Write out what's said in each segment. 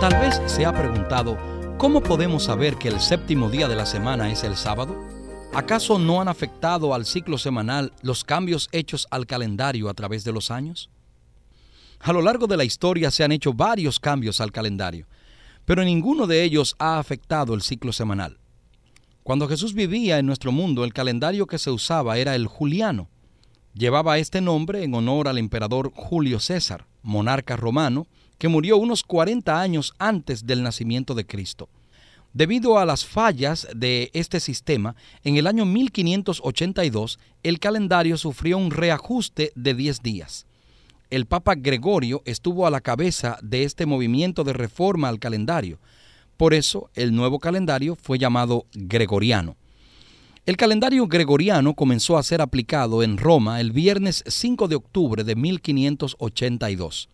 Tal vez se ha preguntado, ¿cómo podemos saber que el séptimo día de la semana es el sábado? ¿Acaso no han afectado al ciclo semanal los cambios hechos al calendario a través de los años? A lo largo de la historia se han hecho varios cambios al calendario, pero ninguno de ellos ha afectado el ciclo semanal. Cuando Jesús vivía en nuestro mundo, el calendario que se usaba era el juliano. Llevaba este nombre en honor al emperador Julio César, monarca romano, que murió unos 40 años antes del nacimiento de Cristo. Debido a las fallas de este sistema, en el año 1582 el calendario sufrió un reajuste de 10 días. El Papa Gregorio estuvo a la cabeza de este movimiento de reforma al calendario. Por eso el nuevo calendario fue llamado gregoriano. El calendario gregoriano comenzó a ser aplicado en Roma el viernes 5 de octubre de 1582.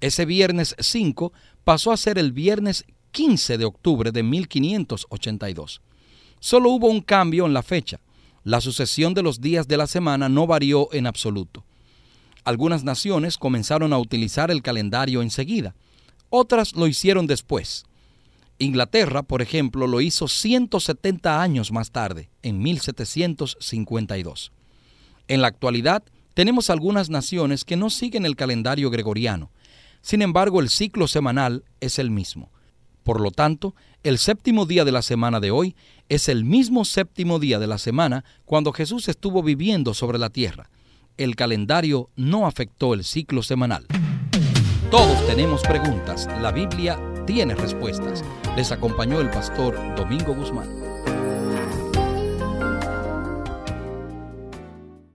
Ese viernes 5 pasó a ser el viernes 15 de octubre de 1582. Solo hubo un cambio en la fecha. La sucesión de los días de la semana no varió en absoluto. Algunas naciones comenzaron a utilizar el calendario enseguida, otras lo hicieron después. Inglaterra, por ejemplo, lo hizo 170 años más tarde, en 1752. En la actualidad, tenemos algunas naciones que no siguen el calendario gregoriano, sin embargo, el ciclo semanal es el mismo. Por lo tanto, el séptimo día de la semana de hoy es el mismo séptimo día de la semana cuando Jesús estuvo viviendo sobre la tierra. El calendario no afectó el ciclo semanal. Todos tenemos preguntas. La Biblia tiene respuestas. Les acompañó el pastor Domingo Guzmán.